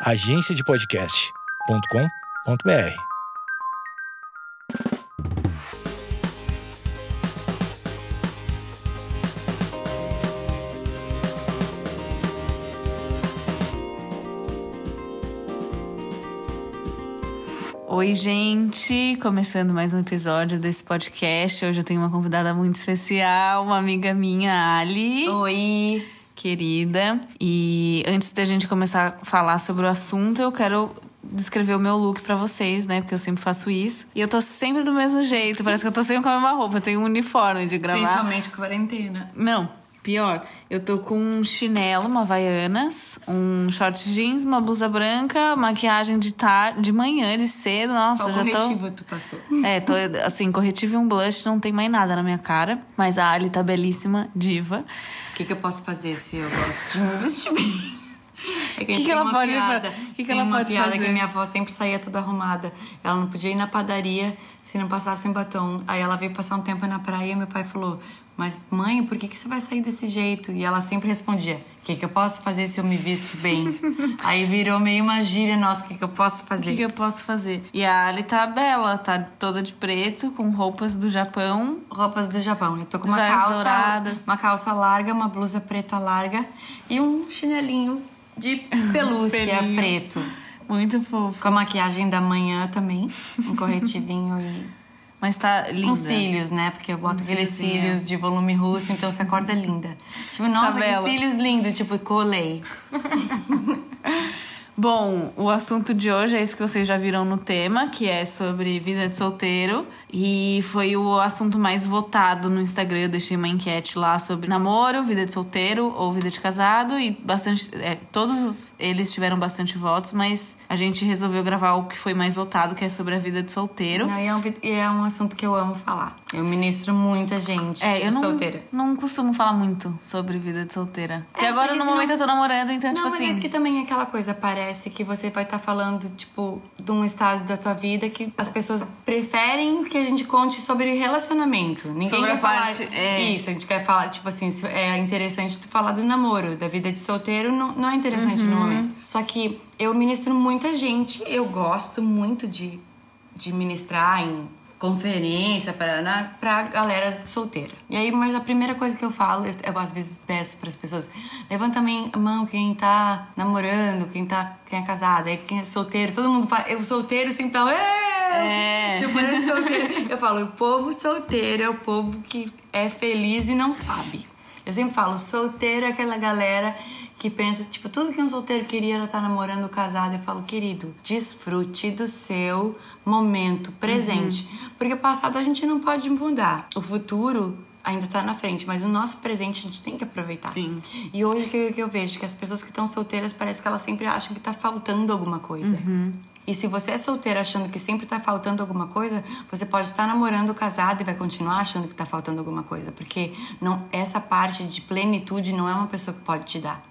agenciadepodcast.com.br. Oi, gente! Começando mais um episódio desse podcast. Hoje eu tenho uma convidada muito especial, uma amiga minha, Ali. Oi! Querida. E antes da gente começar a falar sobre o assunto, eu quero descrever o meu look para vocês, né? Porque eu sempre faço isso. E eu tô sempre do mesmo jeito. Parece que eu tô sempre com a mesma roupa. Eu tenho um uniforme de gravar. Principalmente quarentena. Não, pior. Eu tô com um chinelo, uma Havaianas, um short jeans, uma blusa branca, maquiagem de tarde, de manhã, de cedo. Nossa, Só já tô. corretivo tu passou. É, tô assim, corretivo e um blush, não tem mais nada na minha cara. Mas a Ali tá belíssima, diva. O que, que eu posso fazer se eu gosto de vestir bem? É Que que tem ela pode piada, que que ela uma pode piada fazer? que minha avó sempre saía toda arrumada. Ela não podia ir na padaria se não passasse em batom. Aí ela veio passar um tempo na praia e meu pai falou: Mas mãe, por que, que você vai sair desse jeito? E ela sempre respondia: O que, que eu posso fazer se eu me visto bem? Aí virou meio uma gíria nossa: O que, que eu posso O fazer? que, que eu posso fazer? E a Ali tá bela, tá toda de preto, com roupas do Japão. Roupas do Japão. Eu tô com uma Joias calça, douradas. uma calça larga, uma blusa preta larga e um chinelinho de pelúcia preto. Muito fofo. Com a maquiagem da manhã também, um corretivinho e Mas tá linda. uns cílios, né? Porque eu boto aqueles cíliozinho. cílios de volume russo, então você acorda linda. Tipo, nossa, que cílios lindos, tipo, colei. Bom, o assunto de hoje é esse que vocês já viram no tema, que é sobre vida de solteiro. E foi o assunto mais votado no Instagram. Eu deixei uma enquete lá sobre namoro, vida de solteiro ou vida de casado. E bastante. é, todos os- eles tiveram bastante votos, mas a gente resolveu gravar o que foi mais votado, que é sobre a vida de solteiro. Não, e, é um, e é um assunto que eu amo falar. Eu ministro muita gente É, eu não, solteira. não costumo falar muito sobre vida de solteira. Porque É, agora, no momento, eu tô namorando, então, Não, tipo mas assim. é que também é aquela coisa, parece que você vai estar falando, tipo, de um estado da tua vida que as pessoas preferem que a gente conte sobre relacionamento. Ninguém Sobre quer a falar parte- é. isso, a gente quer falar, tipo assim, é interessante tu falar do namoro, da vida de solteiro, não, não é interessante Uhum. no momento. Só que eu ministro muita gente, eu gosto muito de, de ministrar em conferência para pra galera solteira. E aí, mas a primeira coisa que eu falo, eu, eu às vezes peço para as pessoas, levanta a mão quem tá namorando, quem tá quem é casado, aí quem é solteiro, todo mundo fala, eu solteiro sempre fala, é. É. Tipo, eu, solteiro. eu falo, o povo solteiro é o povo que é feliz e não sabe. Eu sempre falo, solteiro é aquela galera que pensa, tipo, tudo que um solteiro queria era estar namorando casado. Eu falo, querido, desfrute do seu momento presente. Porque o passado a gente não pode mudar. O futuro ainda tá na frente, mas o nosso presente a gente tem que aproveitar. Sim. E hoje o que, que eu vejo? Que as pessoas que estão solteiras parece que elas sempre acham que tá faltando alguma coisa. E se você é solteira achando que sempre tá faltando alguma coisa, você pode estar namorando casado e vai continuar achando que tá faltando alguma coisa. Porque não, essa parte de plenitude não é uma pessoa que pode te dar.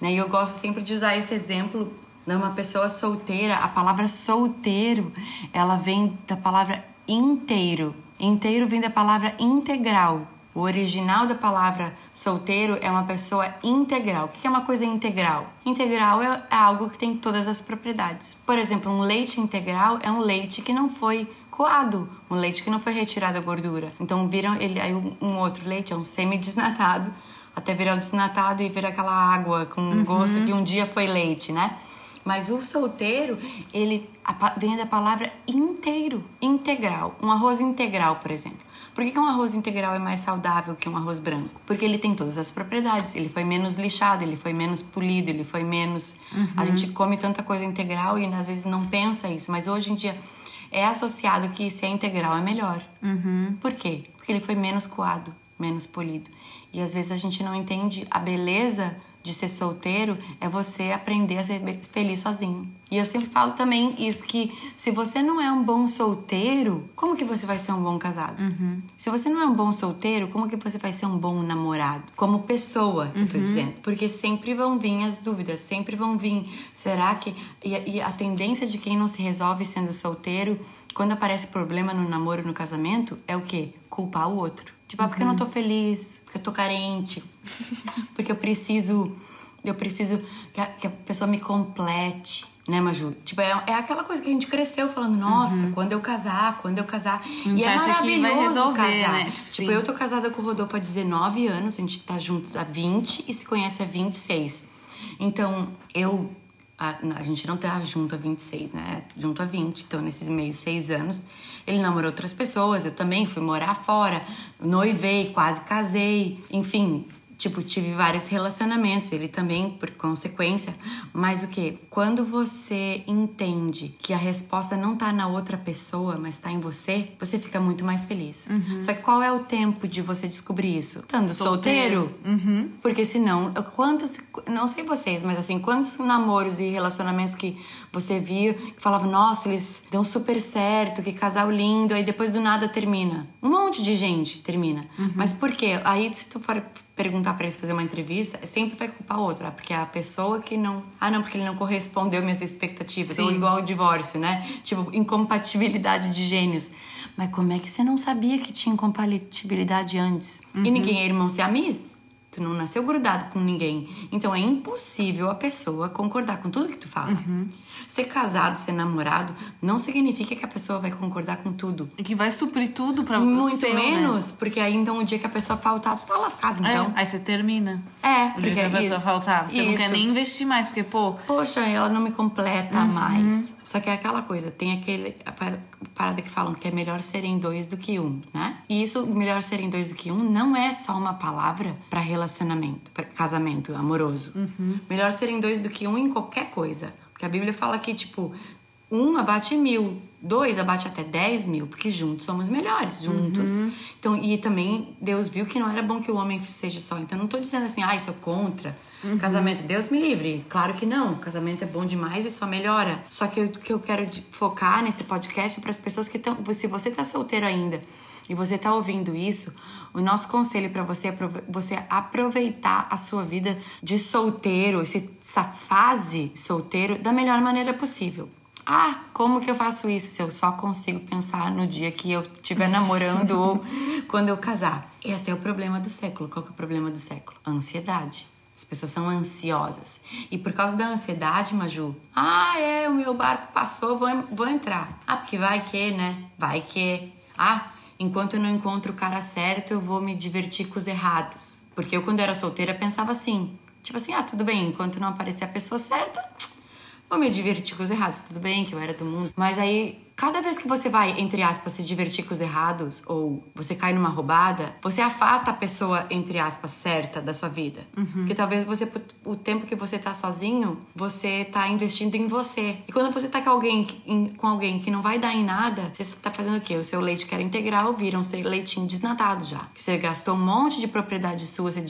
Né? E eu gosto sempre de usar esse exemplo de uma pessoa solteira. A palavra solteiro, ela vem da palavra inteiro. Inteiro vem da palavra integral. O original da palavra solteiro é uma pessoa integral. O que é uma coisa integral? Integral é algo que tem todas as propriedades. Por exemplo, um leite integral é um leite que não foi coado, um leite que não foi retirado a gordura. Então viram ele aí um outro leite é um semi-desnatado, até virar o desnatado e virar aquela água com um gosto que um dia foi leite, né? Mas o solteiro, ele vem da palavra inteiro, integral. Um arroz integral, por exemplo. Por que, que um arroz integral é mais saudável que um arroz branco? Porque ele tem todas as propriedades. Ele foi menos lixado, ele foi menos polido, ele foi menos. A gente come tanta coisa integral e às vezes não pensa isso, mas hoje em dia é associado que se é integral é melhor. Por quê? Porque ele foi menos coado, menos polido. E às vezes a gente não entende a beleza de ser solteiro é você aprender a ser feliz sozinho. E eu sempre falo também isso que se você não é um bom solteiro, como que você vai ser um bom casado? Se você não é um bom solteiro, como que você vai ser um bom namorado? Como pessoa, eu tô dizendo. Porque sempre vão vir as dúvidas, sempre vão vir. Será que. E, a- e a tendência de quem não se resolve sendo solteiro, quando aparece problema no namoro, no casamento, é o quê? Culpar o outro. Tipo, ah, porque eu não tô feliz, porque eu tô carente, porque eu preciso eu preciso que a, que a pessoa me complete. Né, Maju? Tipo, é, é aquela coisa que a gente cresceu falando, nossa, quando eu casar, quando eu casar. Uhum. gente e é acha que vai resolver, casar. né? Tipo, Tipo, sim. eu tô casada com o Rodolfo há 19 anos, a gente tá juntos há 20 e se conhece há 26. Então, eu. A, a gente não tá junto há 26, né? Junto há 20. Então, nesses meios seis anos, ele namorou outras pessoas. Eu também fui morar fora, noivei, quase casei. Enfim, tipo, tive vários relacionamentos. Ele também, por consequência. Mas o que? Quando você entende que a resposta não tá na outra pessoa, mas tá em você, você fica muito mais feliz. Só que qual é o tempo de você descobrir isso? Estando solteiro. Solteiro. Porque senão, quantos, não sei vocês, mas assim, quantos namoros e relacionamentos que você viu que falava, nossa, eles dão super certo, que casal lindo, aí depois do nada termina. Um monte de gente termina. Mas por quê? Aí se tu for perguntar pra eles fazer uma entrevista, sempre vai culpar outro, ah, porque é a pessoa que não. Ah, não, porque ele não correspondeu minhas expectativas. Sim. Ou igual o divórcio, né? Tipo, incompatibilidade de gênios. Mas como é que você não sabia que tinha incompatibilidade antes? E ninguém é irmão siamês? Tu não nasceu grudado com ninguém. Então é impossível a pessoa concordar com tudo que tu fala. Ser casado, ser namorado, não significa que a pessoa vai concordar com tudo. E que vai suprir tudo pra Muito seu, né? menos, porque aí então o dia que a pessoa faltar, tu tá lascado. É, Então, aí você termina. é, O dia porque que a pessoa isso- faltar. Você não quer isso. nem investir mais, porque, pô, Poxa, ela não me completa Uhum. mais. Só que é aquela coisa, tem aquele a par- parada que falam que é melhor serem dois do que um, né? E isso, melhor serem dois do que um, não é só uma palavra pra relacionamento, pra casamento amoroso. Uhum. Melhor serem dois do que um em qualquer coisa. Porque a Bíblia fala que, tipo, um abate mil, dois abate até dez mil, porque juntos somos melhores, juntos. Uhum. Então, e também Deus viu que não era bom que o homem seja só. Então, não tô dizendo assim, ah, sou contra. Casamento, Deus me livre. Claro que não. Casamento é bom demais e só melhora. Só que o que eu quero focar nesse podcast é para as pessoas que estão. Se você tá solteiro ainda e você tá ouvindo isso, o nosso conselho para você é você aproveitar a sua vida de solteiro, essa fase solteiro, da melhor maneira possível. Ah, como que eu faço isso se eu só consigo pensar no dia que eu estiver namorando ou quando eu casar? Esse é o problema do século. Qual que é o problema do século? Ansiedade. As pessoas são ansiosas. E por causa da ansiedade, Maju, ah, é, o meu barco passou, vou, vou entrar. Ah, porque vai que, né? Vai que. Ah, enquanto eu não encontro o cara certo, eu vou me divertir com os errados. Porque eu, quando era solteira, pensava assim: tipo assim, ah, tudo bem, enquanto não aparecer a pessoa certa, Vou me divertir com os errados, tudo bem que eu era do mundo. Mas aí, cada vez que você vai, entre aspas, se divertir com os errados, ou você cai numa roubada, você afasta a pessoa, entre aspas, certa da sua vida. Porque talvez você, o tempo que você tá sozinho, você tá investindo em você. E quando você tá com alguém, com alguém que não vai dar em nada, você tá fazendo o quê? O seu leite que era integral vira um leitinho desnatado já. Você gastou um monte de propriedade sua, você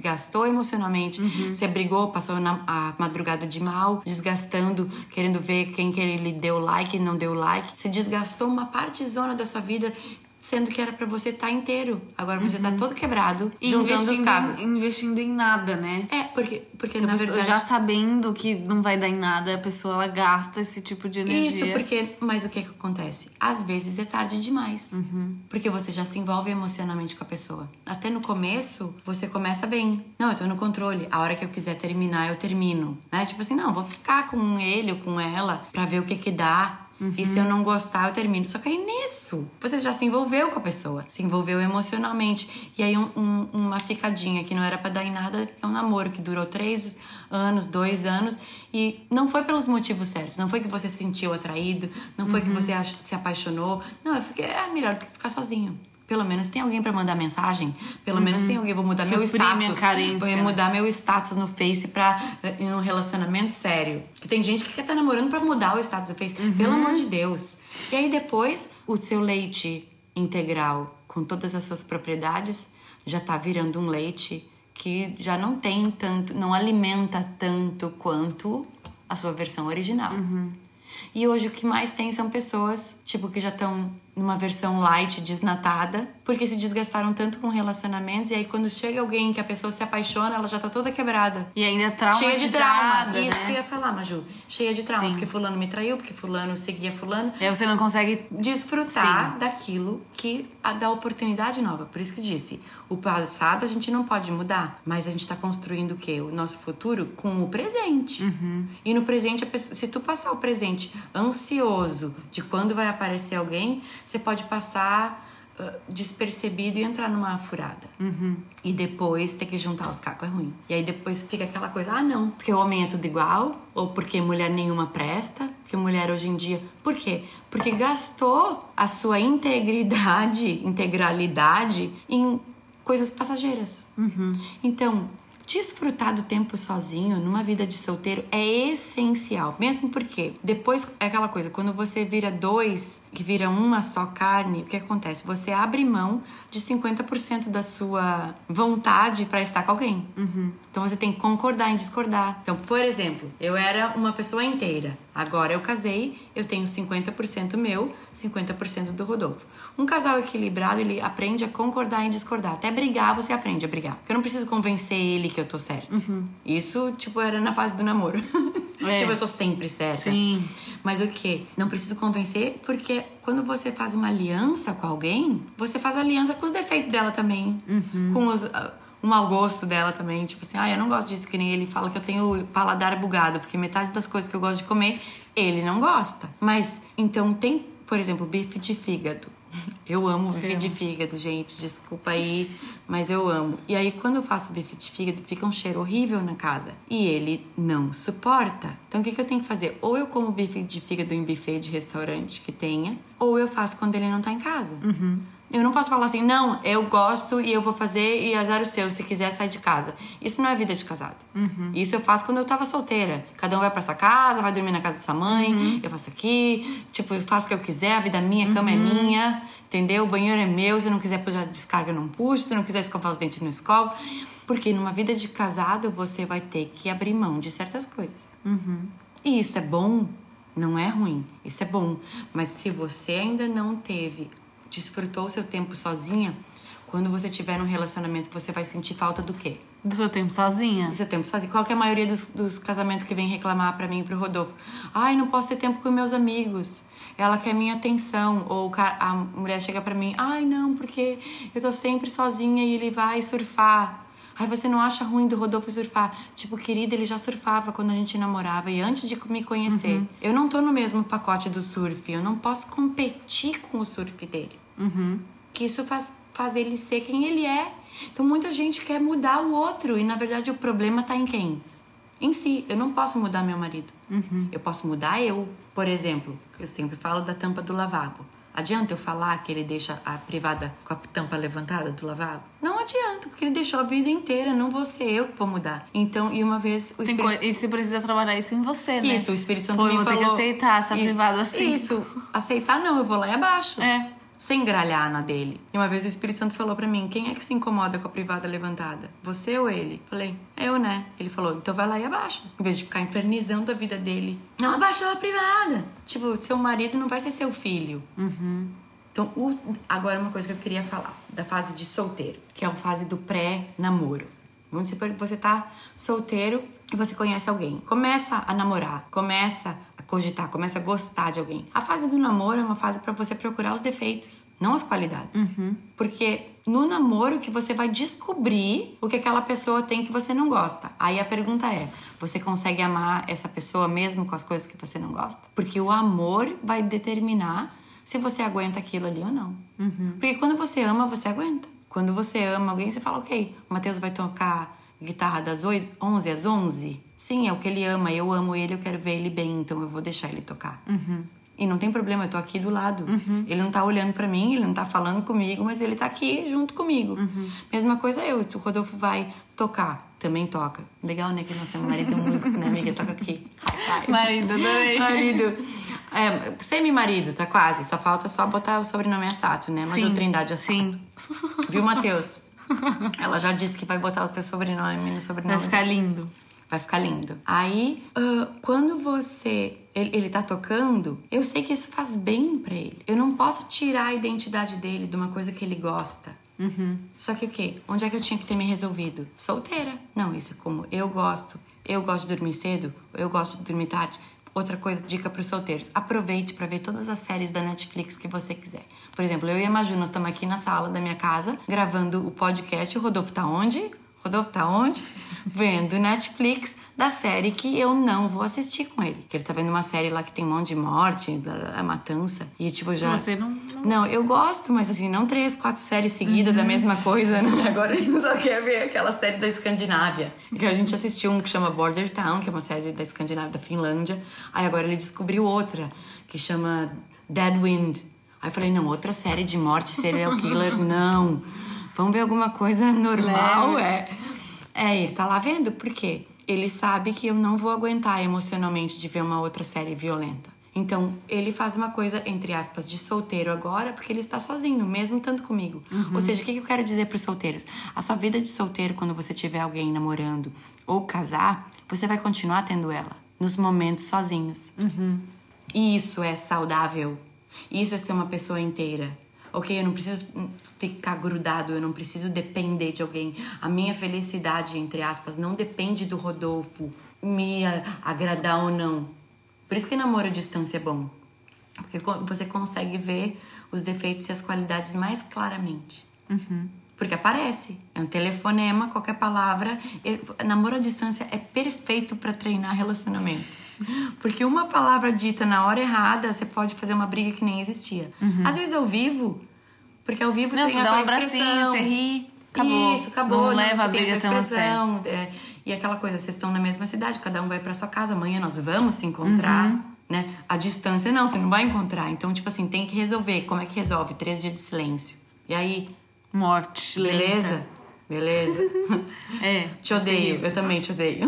gastou emocionalmente, você brigou, passou na, a madrugada de mal, desgastando, querendo ver quem que ele deu like e não deu like. Você desgastou uma parte zona da sua vida, sendo que era pra você estar inteiro. Agora você tá todo quebrado, e juntando os investindo, cabos. em, investindo em nada, né? É, porque, porque Porque na verdade... já sabendo que não vai dar em nada, a pessoa ela gasta esse tipo de energia. Isso, porque. Mas o que, que acontece? Às vezes é tarde demais. Uhum. Porque você já se envolve emocionalmente com a pessoa. Até no começo, você começa bem. Não, eu tô no controle. A hora que eu quiser terminar, eu termino. Né? Tipo assim, não, vou ficar com ele ou com ela pra ver o que que dá. E se eu não gostar, eu termino. Só que aí nisso, você já se envolveu com a pessoa. Se envolveu emocionalmente. E aí um- um- uma ficadinha que não era pra dar em nada é um namoro que durou três anos, dois anos. E não foi pelos motivos certos. Não foi que você se sentiu atraído. Não foi que Uhum. você ach- se apaixonou. Não, é porque é melhor do que ficar sozinho. Pelo menos tem alguém pra mandar mensagem. Pelo menos tem alguém. Vou mudar meu Uhum. Suprime a status. Vou né? mudar meu status no Face pra eh, em um relacionamento sério. Que tem gente que quer estar namorando pra mudar o status do Face. Uhum. Pelo amor de Deus. E aí depois, o seu leite integral, com todas as suas propriedades, já tá virando um leite que já não tem tanto, não alimenta tanto quanto a sua versão original. E hoje o que mais tem são pessoas, tipo, que já estão numa versão light, desnatada, porque se desgastaram tanto com relacionamentos e aí quando chega alguém que a pessoa se apaixona, ela já tá toda quebrada. E ainda traumatizada, Cheia de trauma. né? Isso que eu ia falar, Maju. Cheia de trauma. Sim. Porque fulano me traiu, porque fulano seguia fulano. E aí você não consegue Desfrutar Sim. daquilo que a- dá oportunidade nova. Por isso que disse, o passado a gente não pode mudar, mas a gente tá construindo o quê? O nosso futuro com o presente. Uhum. E no presente, pessoa- se tu passar o presente ansioso de quando vai aparecer alguém, você pode passar despercebido e entrar numa furada. Uhum. E depois ter que juntar os cacos é ruim. E aí depois fica aquela coisa, ah não, porque o homem é tudo igual, ou porque mulher nenhuma presta, porque mulher hoje em dia. Por quê? Porque gastou a sua integridade, integralidade em coisas passageiras. Então, desfrutar do tempo sozinho numa vida de solteiro é essencial. Mesmo porque depois é aquela coisa, quando você vira dois, que vira uma só carne, o que acontece? Você abre mão de 50% da sua vontade para estar com alguém. Então você tem que concordar em discordar. Então, por exemplo, eu era uma pessoa inteira. Agora eu casei, eu tenho 50% meu, 50% do Rodolfo. Um casal equilibrado, ele aprende a concordar em discordar. Até brigar, você aprende a brigar. Porque eu não preciso convencer ele que eu tô certa. Isso, tipo, era na fase do namoro. É. tipo, eu tô sempre certa. Sim. Mas o que? Não preciso convencer, porque quando você faz uma aliança com alguém, você faz aliança com os defeitos dela também. Com os. ah, o mau gosto dela também. Tipo assim, ah, eu não gosto disso, que nem ele fala que eu tenho paladar bugado, porque metade das coisas que eu gosto de comer, ele não gosta. Mas, então tem, por exemplo, bife de fígado. Eu amo bife de fígado, gente. Desculpa aí, mas eu amo. E aí, quando eu faço bife de fígado, fica um cheiro horrível na casa. E ele não suporta. Então, o que, que eu tenho que fazer? Ou eu como bife de fígado em buffet de restaurante que tenha, ou eu faço quando ele não tá em casa. Eu não posso falar assim, não, eu gosto e eu vou fazer e azar o seu, se quiser sai de casa. Isso não é vida de casado. Isso eu faço quando eu tava solteira. Cada um vai pra sua casa, vai dormir na casa da sua mãe, eu faço aqui, tipo, eu faço o que eu quiser, a vida é minha, a cama é minha, entendeu? O banheiro é meu, se eu não quiser puxar descarga, eu não puxo, se eu não quiser escovar os dentes, eu não escovo. Porque numa vida de casado, você vai ter que abrir mão de certas coisas. E isso é bom, não é ruim. Isso é bom. Mas se você ainda não teve, desfrutou o seu tempo sozinha, quando você tiver num relacionamento, você vai sentir falta do quê? do seu tempo sozinha. Do seu tempo sozinho. Qual que é a maioria dos, dos casamentos que vem reclamar pra mim e pro Rodolfo? Ai, não posso ter tempo com meus amigos. Ela quer minha atenção. Ou a mulher chega pra mim, ai, não, porque eu tô sempre sozinha e ele vai surfar. Ai, você não acha ruim do Rodolfo surfar? Tipo, querida, ele já surfava quando a gente namorava e antes de me conhecer. Eu não tô no mesmo pacote do surf. Eu não posso competir com o surf dele. Que isso faz, faz ele ser quem ele é. Então muita gente quer mudar o outro e na verdade o problema tá em quem? Em si. Eu não posso mudar meu marido. Eu posso mudar eu. Por exemplo, eu sempre falo da tampa do lavabo. Adianta eu falar que ele deixa a privada com a tampa levantada do lavabo? Não adianta, porque ele deixou a vida inteira, não vou ser eu que vou mudar. Então, e uma vez o Espírito- E você precisa trabalhar isso em você, né? isso, o Espírito Santo Pô, me eu vou ter que aceitar essa E- privada assim. Isso, aceitar não, eu vou lá e abaixo. É. Sem gralhar na dele. E uma vez o Espírito Santo falou pra mim: quem é que se incomoda com a privada levantada? Você ou ele? Falei: eu, né? Ele falou: então vai lá e abaixa. Em vez de ficar infernizando a vida dele. Não abaixou a privada. Tipo, seu marido não vai ser seu filho. Então, o- agora uma coisa que eu queria falar da fase de solteiro, que é a fase do pré-namoro. Vamos supor que você tá solteiro e você conhece alguém. Começa a namorar, começa cogitar, começa a gostar de alguém. A fase do namoro é uma fase pra você procurar os defeitos, não as qualidades. Porque no namoro que você vai descobrir o que aquela pessoa tem que você não gosta. Aí a pergunta é: você consegue amar essa pessoa mesmo com as coisas que você não gosta? Porque o amor vai determinar se você aguenta aquilo ali ou não. Porque quando você ama, você aguenta. Quando você ama alguém, você fala, ok, o Matheus vai tocar guitarra das 8, 11 às 11? Sim, é o que ele ama, eu amo ele, eu quero ver ele bem, então eu vou deixar ele tocar. E não tem problema, eu tô aqui do lado. Ele não tá olhando pra mim, ele não tá falando comigo, mas ele tá aqui junto comigo. Mesma coisa eu, o Rodolfo vai tocar, também toca. Legal, né, que nós temos marido músico, né, amiga? Toca aqui. Marido também. Marido. É, semi-marido, tá quase. Só falta só botar o sobrenome Assato, né? Mas Sim, o Trindade Assato. sim. Viu, Matheus? Ela já disse que vai botar o teu sobrenome no sobrenome. Vai ficar lindo. Vai ficar lindo. Aí, uh, quando você. Ele, ele tá tocando, eu sei que isso faz bem para ele. Eu não posso tirar a identidade dele de uma coisa que ele gosta. Uhum. Só que o quê? Onde é que eu tinha que ter me resolvido? Solteira. Não, isso é como eu gosto. Eu gosto de dormir cedo, eu gosto de dormir tarde. Outra coisa, dica para os solteiros: aproveite para ver todas as séries da Netflix que você quiser. Por exemplo, eu e a Maju, nós estamos aqui na sala da minha casa gravando o podcast. O Rodolfo tá onde? Rodolfo tá onde? Vendo Netflix da série que eu não vou assistir com ele. Que ele tá vendo uma série lá que tem um monte de morte, matança. E tipo, já. Você não. Não, não eu gosto, mas assim, não três, quatro séries seguidas uhum. da mesma coisa, né? Agora a gente só quer ver aquela série da Escandinávia. Que a gente assistiu um que chama Border Town, que é uma série da Escandinávia, da Finlândia. Aí agora ele descobriu outra, que chama Dead Wind. Aí eu falei, não, outra série de morte, serial killer, não. Vamos ver alguma coisa normal, é. É, ele tá lá vendo, por quê? ele sabe que eu não vou aguentar emocionalmente de ver uma outra série violenta. Então, ele faz uma coisa, entre aspas, de solteiro agora, porque ele está sozinho, mesmo tanto comigo. Uhum. Ou seja, o que eu quero dizer para os solteiros? A sua vida de solteiro, quando você tiver alguém namorando ou casar, você vai continuar tendo ela nos momentos sozinhos. Uhum. E isso é saudável. Isso é ser uma pessoa inteira ok, eu não preciso ficar grudado, eu não preciso depender de alguém. A minha felicidade, entre aspas, não depende do Rodolfo me agradar ou não. Por isso que namoro à distância é bom. Porque você consegue ver os defeitos e as qualidades mais claramente. Uhum. Porque aparece. É um telefonema, qualquer palavra. Namoro à distância é perfeito para treinar relacionamento. Porque uma palavra dita na hora errada, você pode fazer uma briga que nem existia. Uhum. Às vezes ao vivo, porque ao vivo Não, tem você a dá um expressão. abracinho, você ri, acabou. Isso, acabou. Não leva a briga tão tão a sério. É, e aquela coisa, vocês estão na mesma cidade, cada um vai para sua casa, amanhã nós vamos se encontrar. Uhum. Né? A distância não, você não vai encontrar. Então, tipo assim, tem que resolver. Como é que resolve? Três dias de silêncio. E aí, Morte, beleza? lenta. Beleza? É. te odeio, eu também te odeio.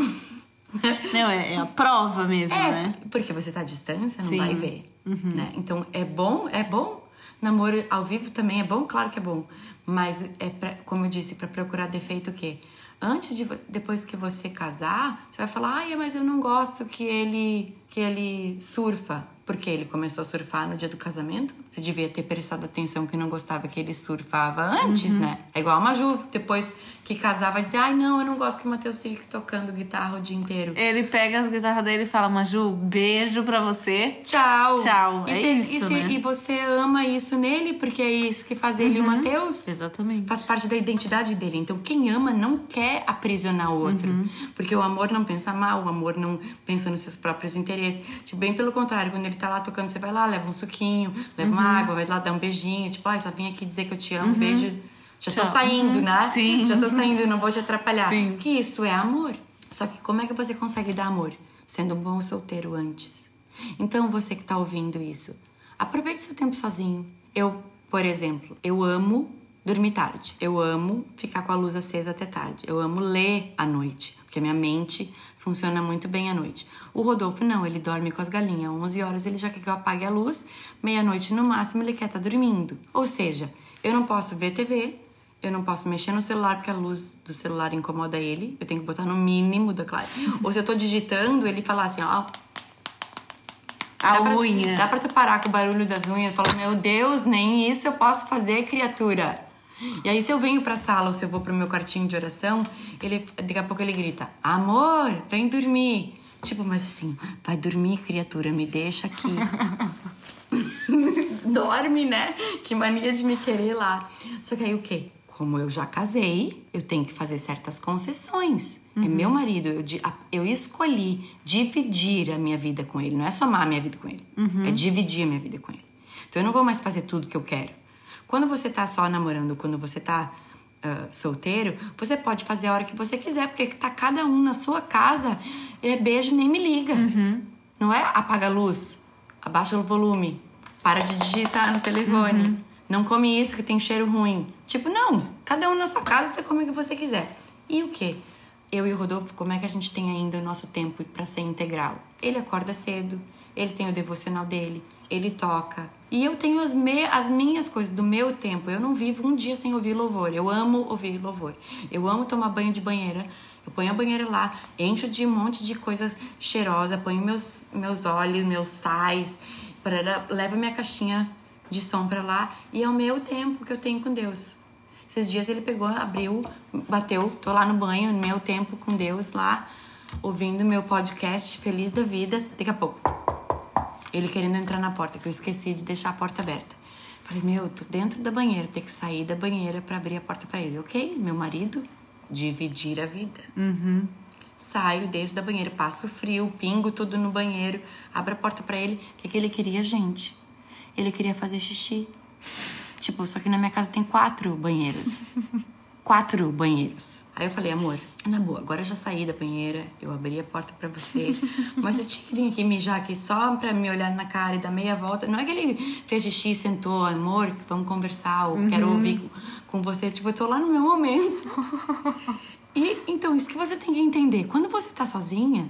Não, é, é a prova mesmo, É, né? porque você tá à distância, não Sim. vai ver. Né? Então, é bom, é bom. Namoro ao vivo também é bom, claro que é bom. Mas é pra, como eu disse, para procurar defeito o quê? Antes de depois que você casar, você vai falar: "Ai, mas eu não gosto que ele que ele surfa". Porque ele começou a surfar no dia do casamento. Você devia ter prestado atenção que não gostava que ele surfava antes, né? É igual a Maju, depois que casar vai dizer: "Ai, não, eu não gosto que o Matheus fique tocando guitarra o dia inteiro". Ele pega as guitarras dele e fala, Maju, beijo pra você. Tchau. Tchau. E É cê- isso, e, cê- né? e você ama isso nele porque é isso que faz ele o Matheus. Exatamente. Faz parte da identidade dele. Então, quem ama não quer aprisionar o outro. Uhum. Porque o amor não pensa mal, o amor não pensa nos seus próprios interesses. Tipo, bem pelo contrário, quando ele tá lá tocando, você vai lá, leva um suquinho, leva Uhum. uma água, vai lá dar um beijinho. Tipo, ai, só vim aqui dizer que eu te amo, beijo. Já tô Tchau. saindo, Uhum. né? Sim. Já tô saindo, não vou te atrapalhar. Sim. Que isso é amor. Só que como é que você consegue dar amor? Sendo um bom solteiro antes. Então, você que tá ouvindo isso, aproveite seu tempo sozinho. Eu, por exemplo, eu amo dormir tarde. Eu amo ficar com a luz acesa até tarde. Eu amo ler à noite, porque a minha mente funciona muito bem à noite. O Rodolfo não, ele dorme com as galinhas. 11 horas ele já quer que eu apague a luz, meia-noite no máximo ele quer estar dormindo. Ou seja, eu não posso ver TV, eu não posso mexer no celular porque a luz do celular incomoda ele. Eu tenho que botar no mínimo da claro. Ou se eu tô digitando, ele fala assim, ó, A Dá pra- unha. dá pra tu parar com o barulho das unhas e falar, meu Deus, nem isso eu posso fazer, criatura. E aí, se eu venho pra sala ou se eu vou pro meu quartinho de oração, ele, daqui a pouco ele grita, amor, vem dormir. Tipo, mas assim, vai dormir, criatura, me deixa aqui. Dorme, né? Que mania de me querer lá. Só que aí o quê? Como eu já casei, eu tenho que fazer certas concessões. É meu marido, eu, eu escolhi dividir a minha vida com ele. Não é somar a minha vida com ele, é dividir a minha vida com ele. Então eu não vou mais fazer tudo que eu quero. Quando você tá só namorando, quando você tá ah, solteiro, você pode fazer a hora que você quiser, porque tá cada um na sua casa. É beijo, nem me liga. Não é apaga a luz, abaixa o volume, para de digitar no telefone. Não come isso que tem cheiro ruim. Tipo, não. Cada um na sua casa, você come o que você quiser. E o quê? Eu e o Rodolfo, como é que a gente tem ainda o nosso tempo para ser integral? Ele acorda cedo, ele tem o devocional dele, ele toca. E eu tenho as, me as minhas coisas do meu tempo. Eu não vivo um dia sem ouvir louvor. Eu amo ouvir louvor. Eu amo tomar banho de banheira. Eu ponho a banheira lá, encho de um monte de coisa cheirosa, ponho meus, meus óleos, meus sais, para levo minha caixinha de som pra lá e é o meu tempo que eu tenho com Deus. Esses dias ele pegou, abriu, bateu, tô lá no banho, meu tempo com Deus lá, ouvindo meu podcast Feliz da Vida. Daqui a pouco, ele querendo entrar na porta, que eu esqueci de deixar a porta aberta. Falei, meu, tô dentro da banheira, tem que sair da banheira para abrir a porta para ele. Ok, meu marido, dividir a vida. Uhum. Saio, desço da banheira, passo frio, pingo tudo no banheiro, abro a porta para ele. O que, que ele queria, gente? Ele queria fazer xixi. Tipo, só que na minha casa tem quatro banheiros. quatro banheiros. Aí eu falei, amor, na boa, agora eu já saí da banheira, eu abri a porta para você, mas você tinha que vir aqui mijar aqui só pra me olhar na cara e dar meia volta. Não é que ele fez xixi, sentou, amor, vamos conversar, ou quero ouvir com você. Tipo, eu tô lá no meu momento. E então, isso que você tem que entender. Quando você tá sozinha,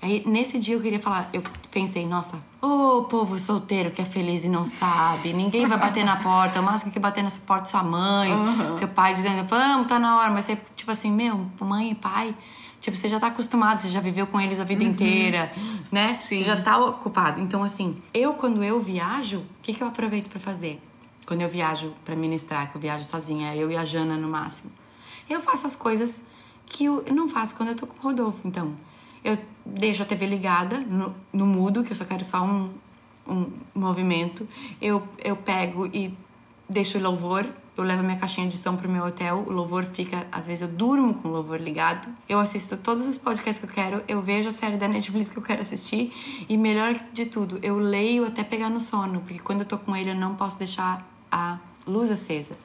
aí nesse dia eu queria falar, eu pensei, nossa, ô povo solteiro que é feliz e não sabe, ninguém vai bater na porta, o máximo que bater nessa porta é sua mãe, seu pai dizendo, vamos, tá na hora, mas você, tipo assim, meu, mãe e pai. Tipo, você já tá acostumado, você já viveu com eles a vida inteira, né? Sim. Você já tá ocupado. Então, assim, eu, quando eu viajo, o que, que eu aproveito pra fazer? Quando eu viajo pra ministrar, que eu viajo sozinha, eu e a Jana no máximo. Eu faço as coisas que eu não faço quando eu tô com o Rodolfo. Então, eu deixo a TV ligada no, no mudo, que eu só quero só um, um movimento. Eu, eu pego e deixo o louvor. Eu levo minha caixinha de som pro meu hotel. O louvor fica. Às vezes eu durmo com o louvor ligado. Eu assisto todos os podcasts que eu quero. Eu vejo a série da Netflix que eu quero assistir. E melhor de tudo, eu leio até pegar no sono. Porque quando eu tô com ele, eu não posso deixar a luz acesa.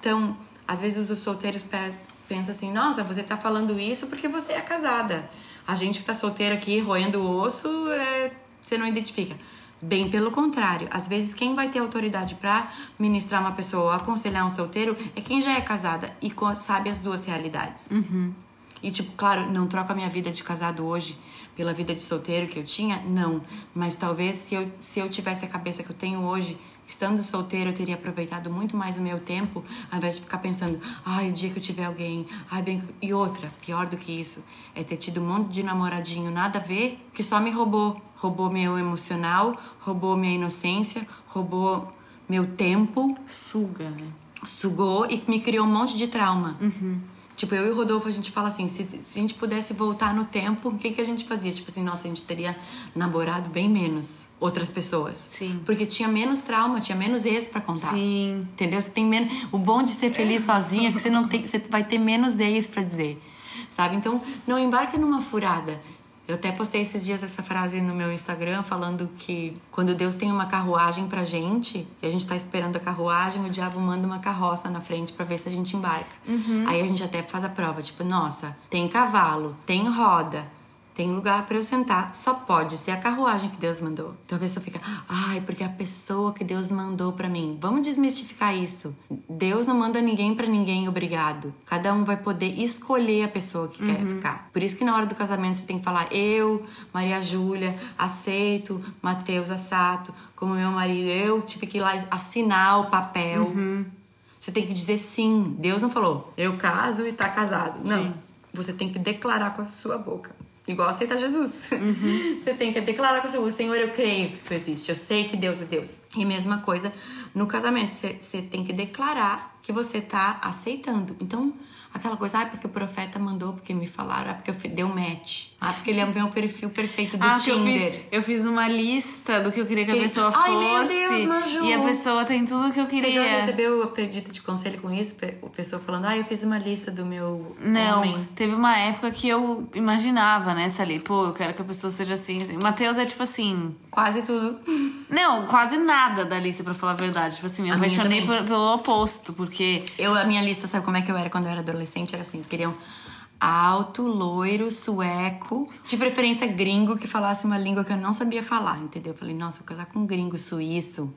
Então, às vezes os solteiros pe- pensam assim: nossa, você tá falando isso porque você é casada. A gente que tá solteiro aqui, roendo o osso, é, você não identifica. Bem pelo contrário, às vezes quem vai ter autoridade para ministrar uma pessoa ou aconselhar um solteiro é quem já é casada e sabe as duas realidades. E, tipo, claro, não troco a minha vida de casado hoje pela vida de solteiro que eu tinha, não. Mas talvez se eu, se eu tivesse a cabeça que eu tenho hoje, estando solteiro, eu teria aproveitado muito mais o meu tempo, ao invés de ficar pensando, ai, o dia que eu tiver alguém, ai, bem. E outra, pior do que isso, é ter tido um monte de namoradinho nada a ver, que só me roubou. Roubou meu emocional, roubou minha inocência, roubou meu tempo Suga, né? sugou e me criou um monte de trauma. Tipo, eu e o Rodolfo, a gente fala assim, se, se a gente pudesse voltar no tempo, o que, que a gente fazia? Tipo assim, nossa, a gente teria namorado bem menos outras pessoas. Sim. Porque tinha menos trauma, tinha menos ex pra contar. Sim. Entendeu? Você tem menos... O bom de ser feliz sozinha é que você não tem... Você vai ter menos ex pra dizer. Sabe? Então, não embarca numa furada. Eu até postei esses dias essa frase no meu Instagram falando que quando Deus tem uma carruagem pra gente e a gente tá esperando a carruagem, o diabo manda uma carroça na frente pra ver se a gente embarca. Aí a gente até faz a prova, tipo, nossa, tem cavalo, tem roda, tem lugar pra eu sentar, só pode ser a carruagem que Deus mandou. Então a pessoa fica, ai, porque a pessoa que Deus mandou pra mim. Vamos desmistificar isso. Deus não manda ninguém pra ninguém, obrigado. Cada um vai poder escolher a pessoa que quer ficar. Por isso que na hora do casamento você tem que falar, eu, Maria Júlia, aceito Mateus Assato como meu marido. Eu tive que ir lá assinar o papel. Você tem que dizer sim. Deus não falou, eu caso e tá casado. Não. Sim. Você tem que declarar com a sua boca. Igual aceitar Jesus. Você tem que declarar com a sua boca: Senhor, eu creio que tu existe. Eu sei que Deus é Deus. E mesma coisa no casamento. Você, você tem que declarar que você tá aceitando. Então, aquela coisa, ah, porque o profeta mandou, porque me falaram, ah, porque eu deu match. Ah, porque ele é o meu perfil perfeito do Ah, que eu Tinder. fiz, eu fiz uma lista do que eu queria que a pessoa Ai, fosse. meu Deus, Maju. E a pessoa tem tudo que eu Você queria. já recebeu o pedido de conselho com isso? O pessoa falando, ah, eu fiz uma lista do meu Não, homem. teve uma época que eu imaginava, né, ali, pô, eu quero que a pessoa seja assim, assim. Matheus é tipo assim. Quase tudo. Não, quase nada da lista, pra falar a verdade. Tipo assim, me A apaixonei por- pelo oposto, porque. Eu, a minha lista, sabe como é que eu era quando eu era adolescente? Era assim, queriam alto, loiro, sueco, de preferência gringo que falasse uma língua que eu não sabia falar, entendeu? Eu falei, nossa, eu casar com um gringo suíço.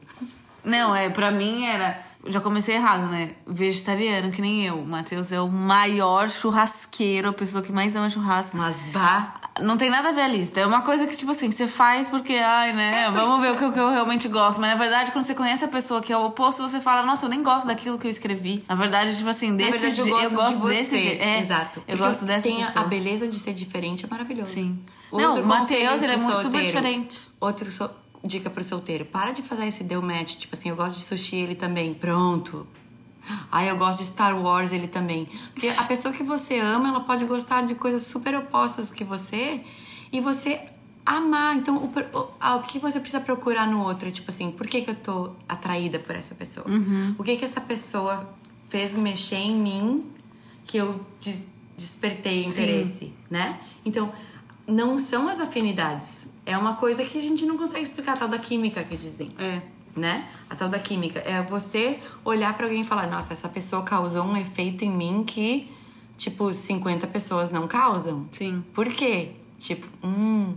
Não, é, pra mim era. Já comecei errado, né? Vegetariano, que nem eu. O Matheus é o maior churrasqueiro, a pessoa que mais ama churrasco. Mas bah. Não tem nada a ver a lista. É uma coisa que, tipo assim, você faz porque, ai, né? Vamos ver o que, o que eu realmente gosto. Mas na verdade, quando você conhece a pessoa que é o oposto, você fala, nossa, eu nem gosto daquilo que eu escrevi. Na verdade, tipo assim, desse verdade, jeito. eu Eu gosto, gosto de desse jeito. É, Exato. Eu Porque gosto dessa tem a- pessoa. A beleza de ser diferente é maravilhoso. Sim. Outro Não, o Matheus, ele é muito super solteiro. diferente. Outro so- dica pro solteiro. Para de fazer esse deu match. Tipo assim, eu gosto de sushi, ele também. Pronto. Ai, eu gosto de Star Wars, ele também. Porque a pessoa que você ama, ela pode gostar de coisas super opostas que você e você amar. Então, o, o, o que você precisa procurar no outro? Tipo assim, por que, que eu tô atraída por essa pessoa? O que que essa pessoa fez mexer em mim que eu des- despertei interesse, né? Então, não são as afinidades. É uma coisa que a gente não consegue explicar, a tal da química que dizem É. né? A tal da química. É você olhar pra alguém e falar: nossa, essa pessoa causou um efeito em mim que, tipo, 50 pessoas não causam. Sim. Por quê? Tipo, hum.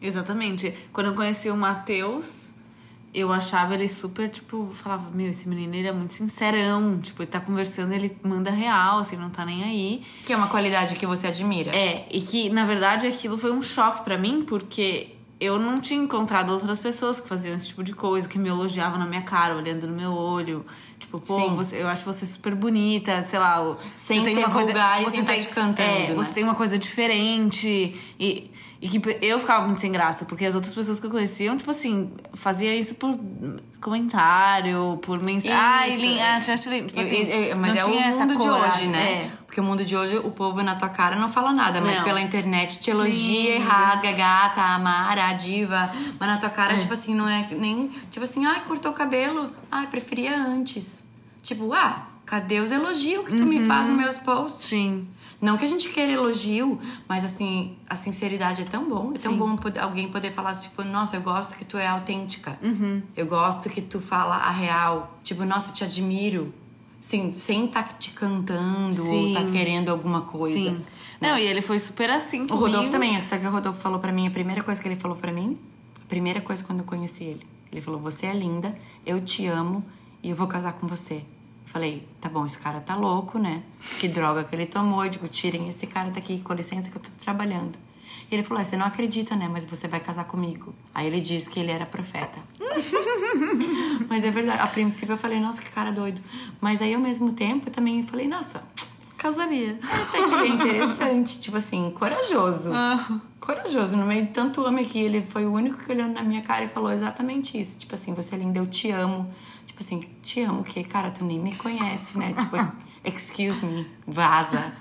Exatamente. Quando eu conheci o Matheus, eu achava ele super, tipo, falava, meu, esse menino ele é muito sincerão. Tipo, ele tá conversando, ele manda real, assim, não tá nem aí. Que é uma qualidade que você admira. É, e que, na verdade, aquilo foi um choque pra mim, porque eu não tinha encontrado outras pessoas que faziam esse tipo de coisa, que me elogiavam na minha cara, olhando no meu olho. Tipo, pô, você, eu acho você super bonita, sei lá. o- Sem você tem ser uma coisa, vulgar e você sem tá te cantando, é, né? você tem uma coisa diferente. E, e que eu ficava muito sem graça, porque as outras pessoas que eu conheciam, tipo assim, fazia isso por comentário, por mensagem. Ai, é. ah, te acho lindo. Tipo assim, eu- eu- mas não é tinha o essa mundo de hoje, né? É. Porque o mundo de hoje, o povo na tua cara não fala nada, mas Não. pela internet te elogia e Lindo. rasga, gata, amara, diva. Mas na tua É. cara, tipo assim, não é nem. Tipo assim, ai, cortou o cabelo. Ai, preferia antes. Tipo, ah, cadê os elogios que tu Uhum. me faz nos meus posts? Sim. Não que a gente queira elogio, mas assim, a sinceridade é tão bom. É tão Sim. bom poder- alguém poder falar, tipo, nossa, eu gosto que tu é autêntica. Uhum. Eu gosto que tu fala a real. Tipo, nossa, te admiro. Sim, sem tá te cantando Sim. ou tá querendo alguma coisa. Sim. Não, e ele foi super assim O comigo. Rodolfo também, sabe o que o Rodolfo falou pra mim? A primeira coisa que ele falou pra mim, a primeira coisa quando eu conheci ele. Ele falou: Você é linda, eu te amo e eu vou casar com você. Falei, tá bom, esse cara tá louco, né? Que droga que ele tomou. Eu digo, tirem esse cara daqui, com licença que eu tô trabalhando. E ele falou, "É, você não acredita, né? Mas você vai casar comigo. Aí ele disse que ele era profeta. Mas é verdade. A princípio eu falei, nossa, que cara doido. Mas aí ao mesmo tempo eu também falei, nossa, Casaria. até que é interessante, tipo assim, corajoso. Corajoso, no meio de tanto homem que ele foi o único que olhou na minha cara e falou exatamente isso. Tipo assim, você é linda, eu te amo. Tipo assim, te amo o quê? Cara, tu nem me conhece, né? Tipo, excuse me, vaza.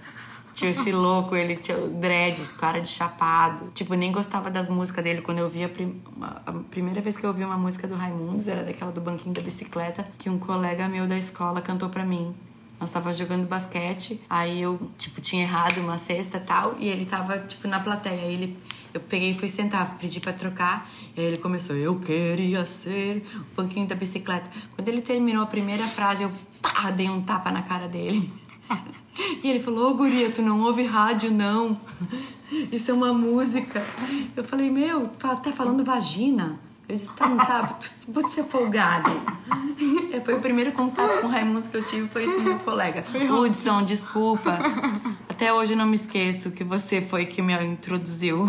Tinha esse louco, ele tinha o dread, cara de chapado. Tipo, nem gostava das músicas dele. Quando eu vi a, prim- a primeira vez que eu ouvi uma música do Raimundos, era daquela do banquinho da bicicleta, que um colega meu da escola cantou pra mim. Nós tava jogando basquete, aí eu, tipo, tinha errado uma cesta e tal, e ele tava, tipo, na plateia. Aí ele, eu peguei e fui sentar, pedi pra trocar, e aí ele começou, eu queria ser o banquinho da bicicleta. Quando ele terminou a primeira frase, eu, pá, dei um tapa na cara dele. E ele falou, ô guria, tu não ouve rádio, não. Isso é uma música. Eu falei, meu, tá tá falando vagina. Eu disse, tá, tá, pode ser folgado. Foi o primeiro contato com o Raimundo que eu tive, foi esse meu colega. Hudson, desculpa. Até hoje eu não me esqueço que você foi que me introduziu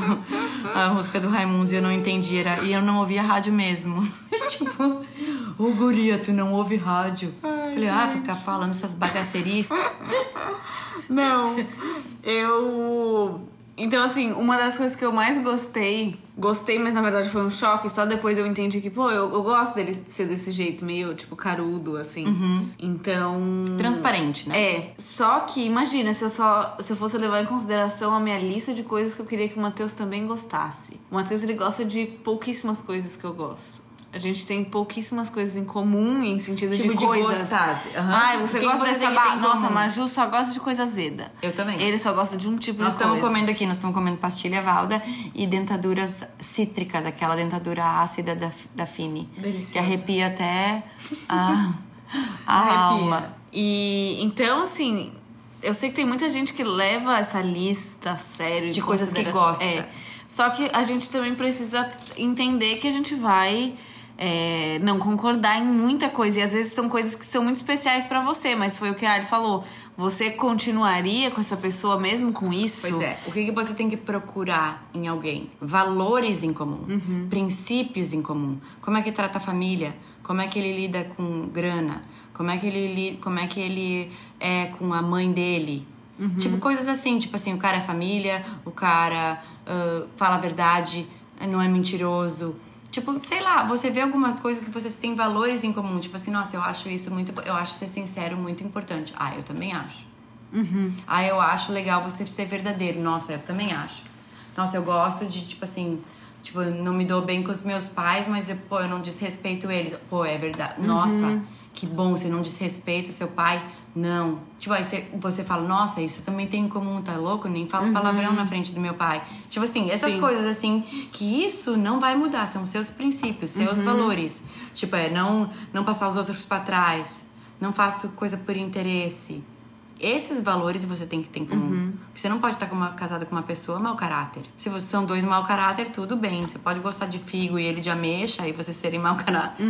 a música do Raimundo e eu não entendi. Era, e eu não ouvia rádio mesmo. tipo, ô guria, tu não ouve rádio. Falei, ah, ficar falando essas bagacerices. Não, eu. Então, assim, uma das coisas que eu mais gostei, gostei, mas na verdade foi um choque, só depois eu entendi que, pô, eu, eu gosto dele ser desse jeito, meio, tipo, carudo, assim. Então. Transparente, né? É. Só que, imagina, se eu só. Se eu fosse levar em consideração a minha lista de coisas que eu queria que o Matheus também gostasse. O Matheus, ele gosta de pouquíssimas coisas que eu gosto. A gente tem pouquíssimas coisas em comum em sentido Tipo de de coisas. gostar. Ai, você Tem gosta dessa que ba... tem em Nossa. Maju só gosta de coisa azeda. Eu também. Ele só gosta de um tipo Nós de estamos coisa. comendo aqui, nós estamos comendo pastilha valda e dentaduras cítricas, aquela dentadura ácida da, da Fini. Deliciosa. Que arrepia até a, a Arrepia. alma. E então, assim, eu sei que tem muita gente que leva essa lista a sério. De coisas que gosta. É. Só que a gente também precisa entender que a gente vai é, não concordar em muita coisa. E às vezes são coisas que são muito especiais para você, mas foi o que a Ali falou. Você continuaria com essa pessoa mesmo com isso? Pois é. O que, que você tem que procurar em alguém? Valores em comum, princípios em comum. Como é que trata a família? Como é que ele lida com grana? Como é que ele, como é, que ele é com a mãe dele? Tipo, coisas assim. Tipo assim, o cara é família, o cara ah, fala a verdade, não é mentiroso. Tipo, sei lá, você vê alguma coisa que vocês têm valores em comum. Tipo assim, nossa, eu acho isso muito... Eu acho ser sincero muito importante. Ah, eu também acho. Ah, eu acho legal você ser verdadeiro. Nossa, eu também acho. Nossa, eu gosto de, tipo assim, tipo, eu não me dou bem com os meus pais, mas, pô, eu não desrespeito eles. Pô, é verdade. Nossa, que bom, você não desrespeita seu pai. Não. Tipo, aí você, você fala, nossa, isso também tem em comum, tá louco? Nem falo palavrão na frente do meu pai. Tipo assim, essas Sim. coisas assim, que isso não vai mudar, são seus princípios, seus valores. Tipo, é não, não passar os outros pra trás, não faço coisa por interesse. Esses valores você tem que ter em comum. Porque você não pode estar com uma, casada com uma pessoa mau caráter. Se vocês são dois mau caráter, tudo bem. Você pode gostar de figo e ele de ameixa e vocês serem mau caráter.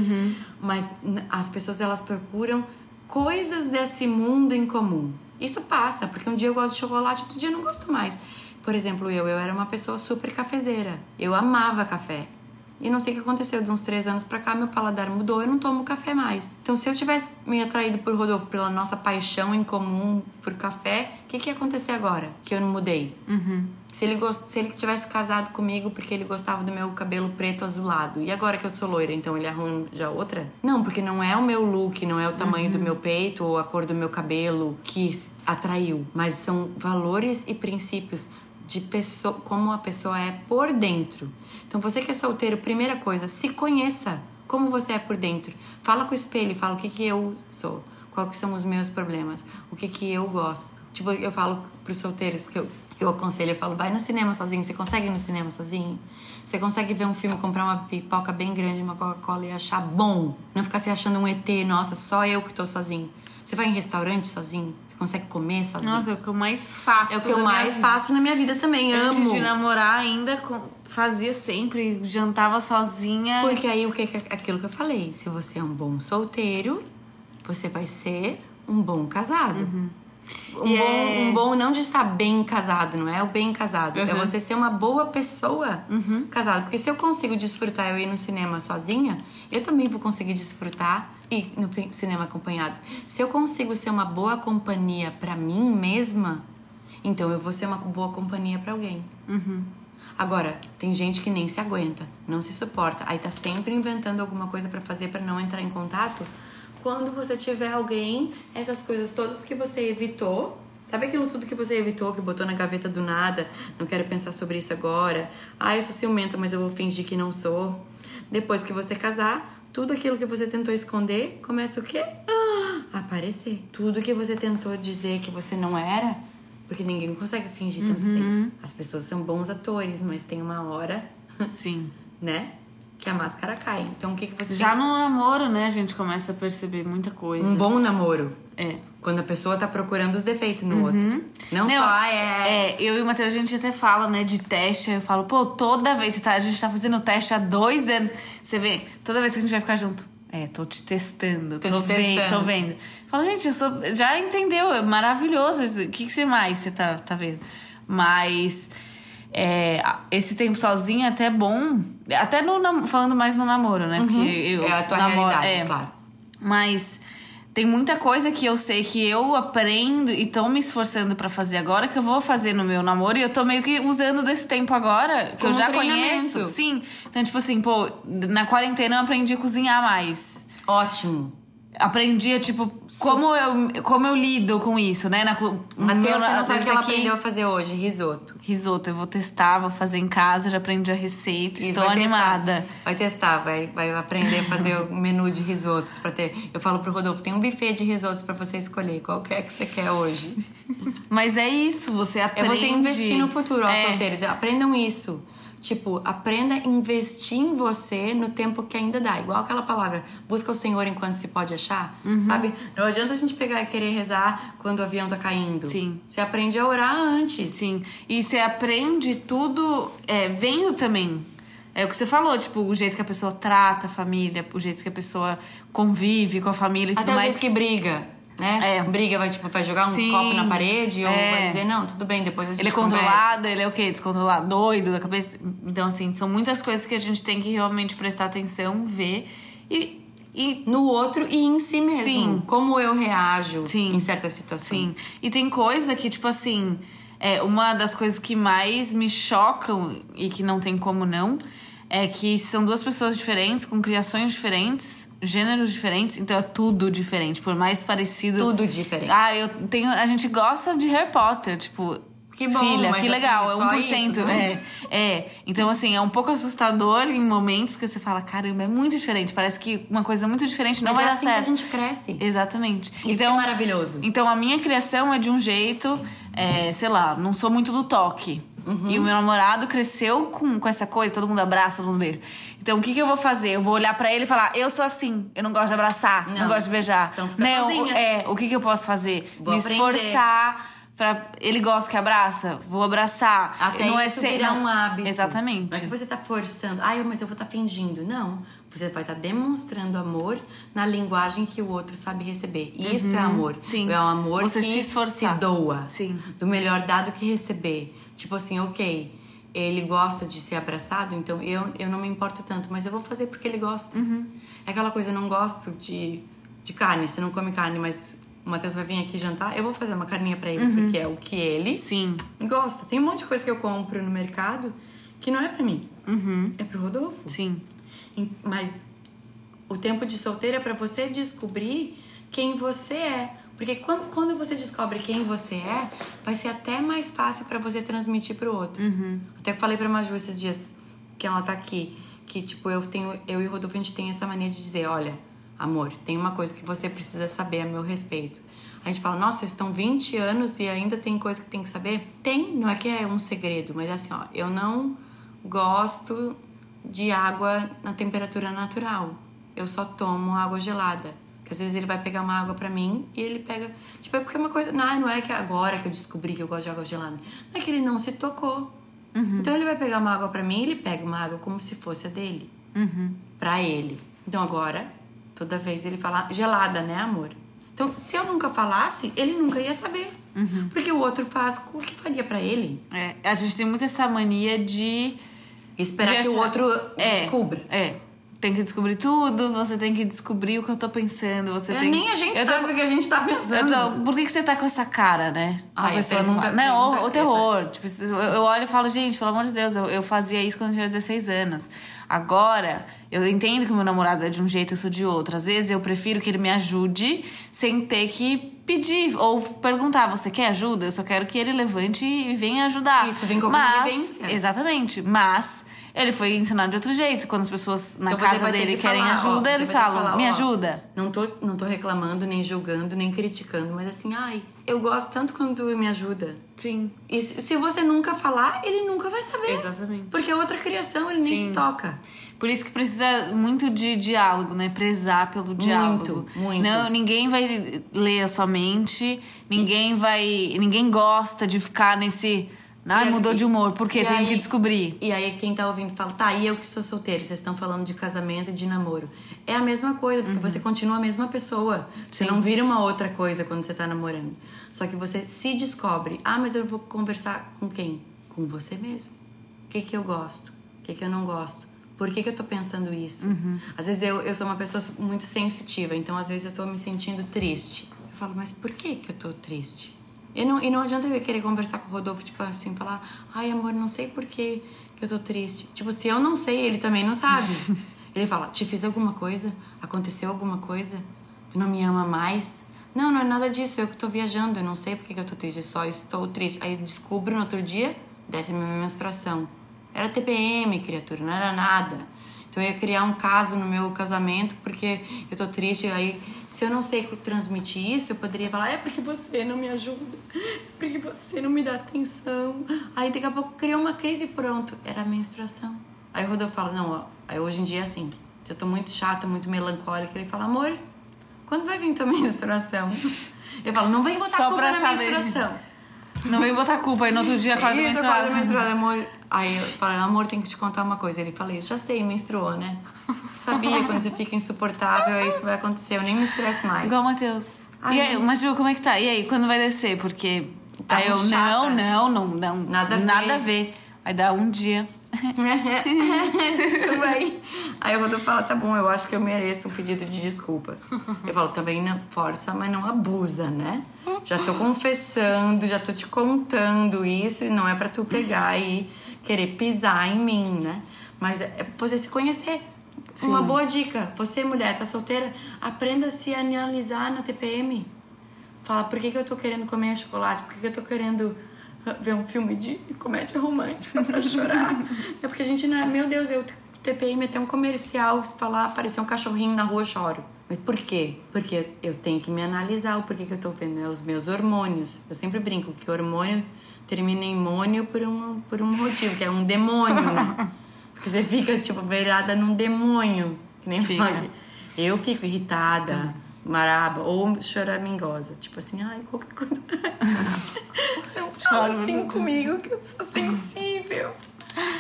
Mas n- as pessoas elas procuram coisas desse mundo em comum. Isso passa, porque um dia eu gosto de chocolate, outro dia eu não gosto mais. Por exemplo, eu, eu era uma pessoa super cafezeira. Eu amava café. E não sei o que aconteceu, de uns três anos pra cá, meu paladar mudou, eu não tomo café mais. Então, se eu tivesse me atraído por Rodolfo pela nossa paixão em comum por café, o que, que ia acontecer agora? Que eu não mudei. Se, ele gost... se ele tivesse casado comigo porque ele gostava do meu cabelo preto azulado, e agora que eu sou loira, então ele arranja outra? Não, porque não é o meu look, não é o tamanho do meu peito ou a cor do meu cabelo que atraiu, mas são valores e princípios de pessoa, como a pessoa é por dentro. Então você que é solteiro, primeira coisa, se conheça como você é por dentro. Fala com o espelho, fala o que que eu sou, quais são os meus problemas, o que que eu gosto. Tipo, eu falo pros solteiros que eu, eu aconselho, eu falo, vai no cinema sozinho, você consegue ir no cinema sozinho? Você consegue ver um filme, comprar uma pipoca bem grande, uma Coca-Cola e achar bom? Não ficar se achando um ET, nossa, só eu que tô sozinho. Você vai em restaurante sozinho? Consegue comer sozinho? Nossa, é o que eu mais faço. é o que eu mais faço na minha vida também, Antes amo. de namorar, ainda fazia sempre, jantava sozinha. Porque aí o que que- aquilo que eu falei, se você é um bom solteiro, você vai ser um bom casado. Um, E bom, é- um bom não de estar bem casado, não é o bem casado. É Uhum. você ser uma boa pessoa casada. Porque se eu consigo desfrutar eu ir no cinema sozinha, eu também vou conseguir desfrutar ir no cinema acompanhado. Se eu consigo ser uma boa companhia pra mim mesma, então eu vou ser uma boa companhia pra alguém. Agora, tem gente que nem se aguenta, não se suporta, aí tá sempre inventando alguma coisa pra fazer pra não entrar em contato. Quando você tiver alguém, essas coisas todas que você evitou, sabe aquilo tudo que você evitou, que botou na gaveta do nada, não quero pensar sobre isso agora. Ah, eu sou ciumenta, mas eu vou fingir que não sou. Depois que você casar, tudo aquilo que você tentou esconder começa o quê? Ah, aparecer. Tudo que você tentou dizer que você não era, porque ninguém consegue fingir tanto tempo. As pessoas são bons atores, mas tem uma hora, Sim. né, que a máscara cai. Então o que, que você Já tem? no namoro, né, a gente começa a perceber muita coisa. Um bom namoro. É. Quando a pessoa tá procurando os defeitos no outro. Não, só, ah, é... é, eu e o Matheus, a gente até fala, né, de teste. Eu falo, pô, toda vez que tá, a gente tá fazendo teste há dois anos. Você vê, toda vez que a gente vai ficar junto. É, tô te testando, Tô tô, te vendo, testando. tô vendo. Fala, gente, eu sou. Já entendeu, é maravilhoso. O que, que você mais você tá, tá vendo? Mas. é, esse tempo sozinho é até bom. Até no, falando mais no namoro, né? Porque eu. É a tua namoro- realidade, é, claro. mas tem muita coisa que eu sei que eu aprendo e tô me esforçando pra fazer agora que eu vou fazer no meu namoro e eu tô meio que usando desse tempo agora que Como eu já conheço. Sim. Então, tipo assim, pô, na quarentena eu aprendi a cozinhar mais. Ótimo. Aprendi, tipo, como eu, como eu lido com isso, né? Na, Matheus, meu- você não sabe o que ela aqui- aprendeu a fazer hoje? Risoto. Risoto, eu vou testar, vou fazer em casa, já aprendi a receita, Isso, estou vai animada. Testar. Vai testar, vai, vai aprender a fazer o menu de risotos para ter. Eu falo pro Rodolfo, tem um buffet de risotos para você escolher. Qual que é que você quer hoje? Mas é isso, você É aprende. você investir no futuro, ó, É. solteiros. Aprendam isso. Tipo, aprenda a investir em você no tempo que ainda dá. Igual aquela palavra, busca o Senhor enquanto se pode achar, Uhum. sabe? Não adianta a gente pegar e querer rezar quando o avião tá caindo. Sim. Você aprende a orar antes. Sim. E você aprende tudo é, vendo também. É o que você falou, tipo, o jeito que a pessoa trata a família, o jeito que a pessoa convive com a família e tudo Até o mais. jeito que briga, né? É. Briga, vai, tipo, vai jogar um Sim. copo na parede ou É. vai dizer, não, tudo bem, depois a gente Ele é conversa. controlado, ele é o quê? Descontrolado, doido da cabeça. Então, assim, são muitas coisas que a gente tem que realmente prestar atenção, ver e. e No outro e em si mesmo. Sim. Como eu reajo Sim. em certas situações. Sim. E tem coisa que, tipo assim, é uma das coisas que mais me chocam e que não tem como não é que são duas pessoas diferentes, com criações diferentes, gêneros diferentes, então é tudo diferente, por mais parecido. Tudo diferente. Ah, eu tenho. A gente gosta de Harry Potter, tipo. Que bom, Filha, que assim, legal, só é 1%. isso, né? é, é. Então, assim, é um pouco assustador em momentos, porque você fala, caramba, é muito diferente. Parece que uma coisa muito diferente não Mas vai é dar assim certo. que a gente cresce. Exatamente. Isso é maravilhoso. Então a minha criação é de um jeito, é, sei lá, não sou muito do toque. Uhum. E o meu namorado cresceu com, com essa coisa, todo mundo abraça, todo mundo beija. Então o que, que eu vou fazer? Eu vou olhar pra ele e falar: eu sou assim, eu não gosto de abraçar, não, Não. gosto de beijar. Então fica não, sozinha. é, o que, que eu posso fazer? Vou Me aprender. esforçar pra. Ele gosta que abraça, vou abraçar. Até não isso é ser, não- um hábito. Exatamente. Não é que você tá forçando. Ai, mas eu vou estar fingindo. Não. Você vai estar demonstrando amor na linguagem que o outro sabe receber. Isso é amor. Uhum. Sim. É um amor Você que se esforçar. doa. Sim. Do melhor dado que receber. Tipo assim, ok. Ele gosta de ser abraçado, então eu, eu não me importo tanto, mas eu vou fazer porque ele gosta. Uhum. É aquela coisa, eu não gosto de, de carne, você não come carne, mas o Matheus vai vir aqui jantar, eu vou fazer uma carninha pra ele, porque é o que ele Uhum. Sim. gosta. Tem um monte de coisa que eu compro no mercado que não é pra mim. É pro Rodolfo. Uhum. Sim. Mas o tempo de solteiro é pra você descobrir quem você é. Porque quando, quando você descobre quem você é, vai ser até mais fácil pra você transmitir pro outro. Até falei pra Maju esses dias que ela tá aqui, que tipo, eu tenho, eu e o Rodolfo a gente tem essa mania de dizer, olha, amor, tem uma coisa que você precisa saber a meu respeito. A gente fala, nossa, estão 20 anos e ainda tem coisa que tem que saber? Tem, não é que é um segredo, mas assim, ó, eu não gosto de água na temperatura natural. Eu só tomo água gelada. Porque às vezes ele vai pegar uma água pra mim e ele pega. Tipo, é porque é uma coisa. Não, não é que agora que eu descobri que eu gosto de água gelada. Não é que ele não se tocou. Então ele vai pegar uma água pra mim e ele pega uma água como se fosse a dele. Pra ele. Então agora, toda vez ele fala gelada, né, amor? Então, se eu nunca falasse, ele nunca ia saber. Porque o outro faz o que faria pra ele. É, a gente tem muito essa mania de. Esperar de que o achar- outro É, descubra. É. Tem que descobrir tudo, você tem que descobrir o que eu tô pensando. Você É, tem... Nem a gente eu sabe o que a gente tá pensando. tô- Por que, que você tá com essa cara, né? A Ai, a pessoa pergunta- não. Pergunta o, o terror. Tipo, eu, olho e falo, gente, pelo amor de Deus, eu, eu fazia isso quando eu tinha 16 anos. Agora, eu entendo que o meu namorado é de um jeito, eu sou de outro. Às vezes eu prefiro que ele me ajude sem ter que pedir ou perguntar: você quer ajuda? Eu só quero que ele levante e venha ajudar. Isso, vem com a Mas, convivência. Exatamente. Mas. Ele foi ensinado de outro jeito. Quando as pessoas na Então casa dele que querem falar, ó, ajuda, você eles falam: falar, me ó, ajuda. Não tô, não tô reclamando, nem julgando, nem criticando, mas assim, ai, eu gosto tanto quando tu me ajuda. Sim. E se, se você nunca falar, ele nunca vai saber. Exatamente. Porque é outra criação, ele nem Sim. se toca. Por isso que precisa muito de diálogo, né? Prezar pelo diálogo. muito. Não, ninguém vai ler a sua mente, ninguém vai. Ninguém gosta de ficar nesse. Ai, E mudou aí- de humor. Por quê? e Tenho aí- que descobrir. E aí quem tá ouvindo fala, tá, e eu que sou solteiro, vocês estão falando de casamento e de namoro. É a mesma coisa, porque você continua a mesma pessoa. Você Uhum. Sim. não vira uma outra coisa quando você tá namorando. Só que você se descobre, ah, mas eu vou conversar com quem? Com você mesmo. O que que eu gosto? O que que eu não gosto? Por que que eu tô pensando isso? Uhum. Às vezes eu, eu sou uma pessoa muito sensitiva, então às vezes eu tô me sentindo triste. Eu falo, mas por que que eu tô triste? E não, e não adianta eu querer conversar com o Rodolfo, tipo assim, falar, ai amor, não sei por que, eu tô triste. Tipo, se eu não sei, ele também não sabe. ele fala, te fiz alguma coisa? Aconteceu alguma coisa? Tu não me ama mais? Não, não é nada disso, eu que tô viajando, eu não sei por que eu tô triste, eu só estou triste. Aí eu descubro no outro dia, desce minha menstruação. Era TPM, criatura, não era nada. Então eu ia criar um caso no meu casamento porque eu tô triste. Aí, se eu não sei transmitir isso, eu poderia falar: é porque você não me ajuda, é porque você não me dá atenção. Aí daqui a pouco criou uma crise e pronto, era a menstruação. Aí o Rodolfo fala: não, ó, aí hoje em dia é assim. Se eu tô muito chata, muito melancólica, ele fala: amor, quando vai vir tua menstruação? Eu falo: não vem botar Só culpa pra na saber. menstruação. Não vem botar culpa aí no outro dia acorda Isso, menstruada. acorda menstruada, amor. Aí eu falei, amor, tem que te contar uma coisa. Ele falei, já sei, menstruou, né? Sabia, quando você fica insuportável, é isso que vai acontecer. Eu nem me estresso mais. Igual o Matheus. Ai, E aí, mas Ju, como é que tá? E aí, quando vai descer? Porque. Tá aí eu, chata. não, não, não, não. Nada a ver. Nada a ver. Aí dá um dia. Tudo bem. Aí o Rodolfo fala, tá bom, eu acho que eu mereço um pedido de desculpas. Eu falo, também não força, mas não abusa, né? Já tô confessando, já tô te contando isso e não é pra tu pegar e querer pisar em mim, né? Mas é é você se conhecer. Uma boa dica, você mulher, tá solteira, aprenda a se analisar na TPM. Fala, por que, que eu tô querendo comer chocolate? Por que, que eu tô querendo ver um filme de comédia romântica pra chorar? é porque a gente não é. Meu Deus, eu TPM até um comercial que se falar, aparecer um cachorrinho na rua, eu choro. Mas por quê? Porque eu tenho que me analisar o porquê que eu tô vendo é os meus hormônios. Eu sempre brinco que hormônio termina em mônio por um, por um motivo, que é um demônio, né? Porque você fica, tipo, virada num demônio. Que nem Fica. pode. Eu fico irritada, maraba ou choramingosa. Tipo assim, ai, qualquer coisa. Não fala assim comigo que eu sou sensível.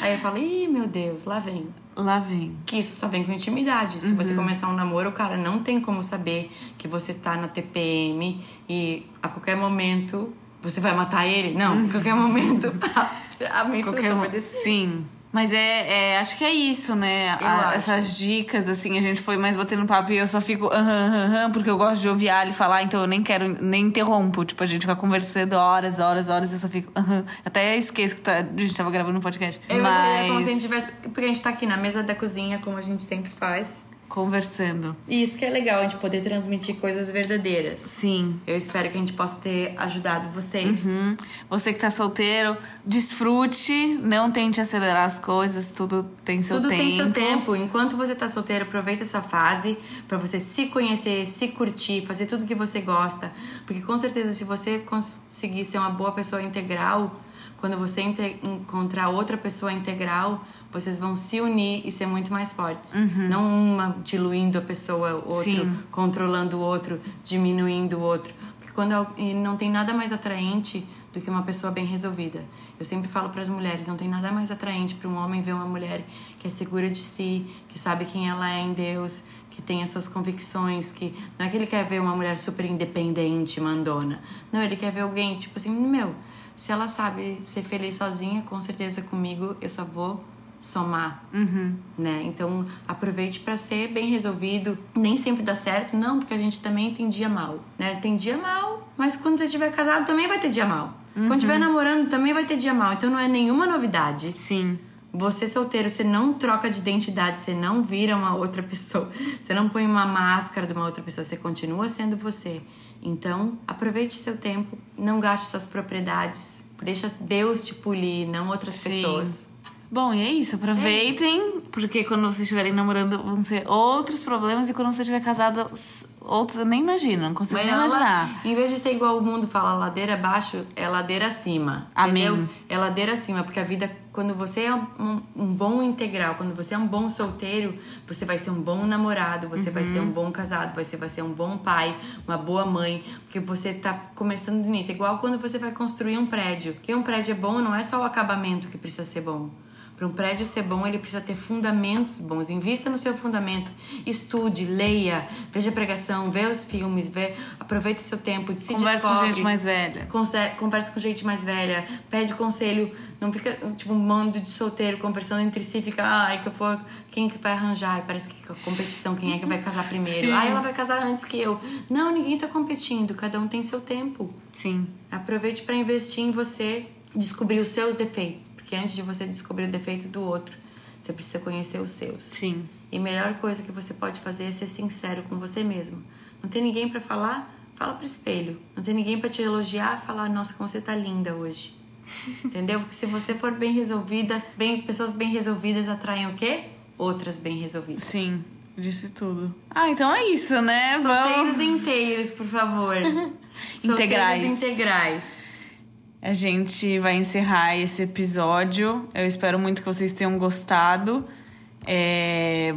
Aí eu falo, ih, meu Deus, lá vem. Lá vem. Que isso só vem com intimidade. Se Uhum. você começar um namoro, o cara não tem como saber que você tá na TPM e a qualquer momento você vai matar ele. Não, a qualquer momento a, a menstruação Qualquer vai descer. Sim. Mas é, é, acho que é isso, né? A- essas dicas, assim, a gente foi mais batendo papo e eu só fico aham, aham, aham, porque eu gosto de ouvir a Ali falar, então eu nem quero, nem interrompo. Tipo, a gente vai conversando horas, horas, horas, eu só fico aham. Até esqueço que tá- a gente tava gravando um podcast. Eu Mas. é como se a gente tivesse. Porque a gente tá aqui na mesa da cozinha, como a gente sempre faz. Conversando. E isso que é legal, a gente poder transmitir coisas verdadeiras. Sim. Eu espero que a gente possa ter ajudado vocês. Hum. Você que tá solteiro, desfrute, não tente acelerar as coisas, tudo tem seu Tudo tempo. tem seu tempo. Enquanto você tá solteiro, aproveita essa fase pra você se conhecer, se curtir, fazer tudo que você gosta. Porque com certeza, se você conseguir ser uma boa pessoa integral, quando você encontrar outra pessoa integral, vocês vão se unir e ser muito mais fortes. Não uma diluindo a pessoa, o outro Sim. controlando o outro, diminuindo o outro. Porque quando não tem nada mais atraente do que uma pessoa bem resolvida. Eu sempre falo para as mulheres, não tem nada mais atraente para um homem ver uma mulher que é segura de si, que sabe quem ela é em Deus, que tem as suas convicções, que não é que ele quer ver uma mulher super independente, mandona. Não, ele quer ver alguém tipo assim, meu, se ela sabe ser feliz sozinha, com certeza comigo eu só vou somar, né? Então aproveite para ser bem resolvido. Nem sempre dá certo, não, porque a gente também tem dia mal, né? Tem dia mal, mas quando você estiver casado também vai ter dia mal. Quando estiver namorando também vai ter dia mal. Então não é nenhuma novidade. Sim. Você solteiro, você não troca de identidade, você não vira uma outra pessoa, você não põe uma máscara de uma outra pessoa, você continua sendo você. Então, aproveite seu tempo, não gaste suas propriedades, deixa Deus te polir, não outras Sim. pessoas. Bom, e é isso. Aproveitem, porque quando vocês estiverem namorando vão ser outros problemas e quando você estiver casado, outros eu nem imagino, não consigo Mas nem ela- imaginar. em vez de ser igual o mundo fala ladeira abaixo, é ladeira acima. Amém. Entendeu? É ladeira acima, porque a vida, quando você é um, um bom integral, quando você é um bom solteiro, você vai ser um bom namorado, você vai ser um bom casado, você vai ser um bom pai, uma boa mãe, porque você tá começando do início. É igual quando você vai construir um prédio. Que um prédio é bom, não é só o acabamento que precisa ser bom. Para um prédio ser bom, ele precisa ter fundamentos bons. Invista no seu fundamento. Estude, leia, veja pregação, vê os filmes, vê, aproveite seu tempo, se Conversa com gente mais velha. Conversa com gente mais velha, pede conselho, não fica tipo um bando de solteiro conversando entre si, fica, ai, que eu for, quem que vai arranjar? E parece que a competição, quem é que vai casar primeiro? Sim. Ah, ela vai casar antes que eu. Não, ninguém tá competindo, cada um tem seu tempo. Sim. Aproveite para investir em você, descobrir os seus defeitos, porque antes de você descobrir o defeito do outro, você precisa conhecer os seus. Sim. E a melhor coisa que você pode fazer é ser sincero com você mesmo. Não tem ninguém pra falar? Fala pro espelho. Não tem ninguém pra te elogiar? Falar, nossa, como você tá linda hoje. Entendeu? Porque se você for bem resolvida, bem, pessoas bem resolvidas atraem o quê? Outras bem resolvidas. Sim. Disse tudo. Ah, então é isso, né? Solteiros Vamos. inteiros, por favor. Integrais. Solteiros integrais. A gente vai encerrar esse episódio. Eu espero muito que vocês tenham gostado. É,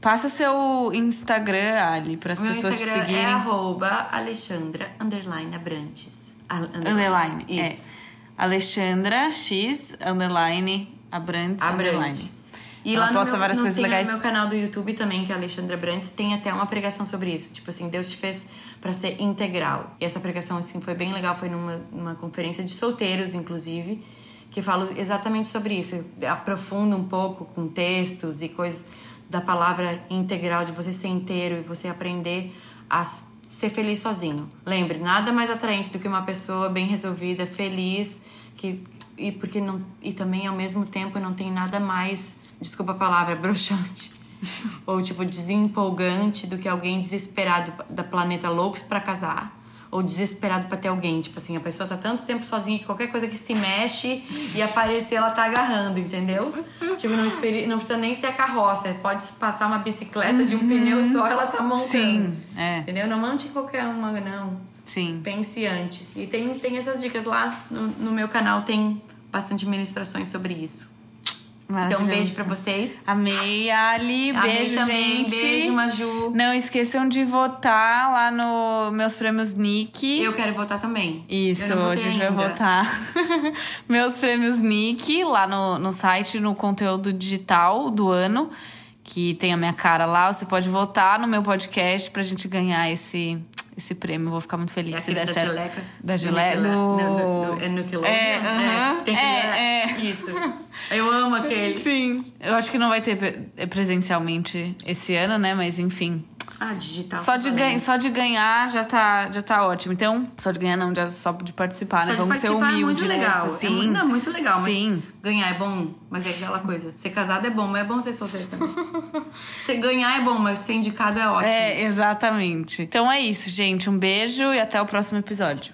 Passa seu Instagram, Ali, para as pessoas te Instagram seguirem. é arroba Alexandra underline Abrantes. A- Underline. Isso. É. Alexandra X underline Abrantes. underline. Abrantes. E Ela lá posta no meu, várias coisas tem legais. no meu canal do YouTube também, que é Alexandra Brandes, tem até uma pregação sobre isso. Tipo assim, Deus te fez pra ser integral. E essa pregação, assim, foi bem legal. Foi numa, numa conferência de solteiros, inclusive, que falo exatamente sobre isso. Eu aprofundo um pouco com textos e coisas da palavra integral, de você ser inteiro e você aprender a ser feliz sozinho. Lembre, nada mais atraente do que uma pessoa bem resolvida, feliz, que e porque não e também ao mesmo tempo não tem nada mais, desculpa a palavra, broxante. ou tipo desempolgante do que alguém desesperado da planeta loucos pra casar. Ou desesperado pra ter alguém. Tipo assim, a pessoa tá tanto tempo sozinha que qualquer coisa que se mexe e aparecer, ela tá agarrando, entendeu? Tipo, não, não precisa nem ser a carroça. Pode passar uma bicicleta de um pneu só, ela tá montando. Sim, é. Entendeu? Não monte qualquer uma, não. Sim. Pense antes. E tem, tem essas dicas lá no, no meu canal, tem bastante ministrações sobre isso. Então, um beijo pra vocês. Amei, Ali. Amei Beijo, também. gente. Beijo, Maju. Não esqueçam de votar lá no meus prêmios Nick. Eu quero votar também. Isso, a gente vai ainda. votar. Meus prêmios Nick lá no, no site, no conteúdo digital do ano, que tem a minha cara lá. Você pode votar no meu podcast pra gente ganhar esse, esse prêmio. Vou ficar muito feliz É se der da certo. Geleca? Da Geleca. Nickelode- Do... não, do- do- É Nickelodeon? É, aham. Tem que É, é. Isso. Eu amo aquele. Sim. Eu acho que não vai ter pre- presencialmente esse ano, né? Mas enfim. Ah, digital. Só de, ganha, só de ganhar já tá, já tá ótimo. Então, só de ganhar não, já só de participar, Só né? Vamos ser participar humildes é muito legal. nessa. É Sim. muito, não, muito legal, mas Sim. ganhar é bom, mas é aquela coisa. Ser casado é bom, mas é bom ser solteiro também. Ser ganhar é bom, mas ser indicado é ótimo. É, exatamente. Então é isso, gente. Um beijo e até o próximo episódio.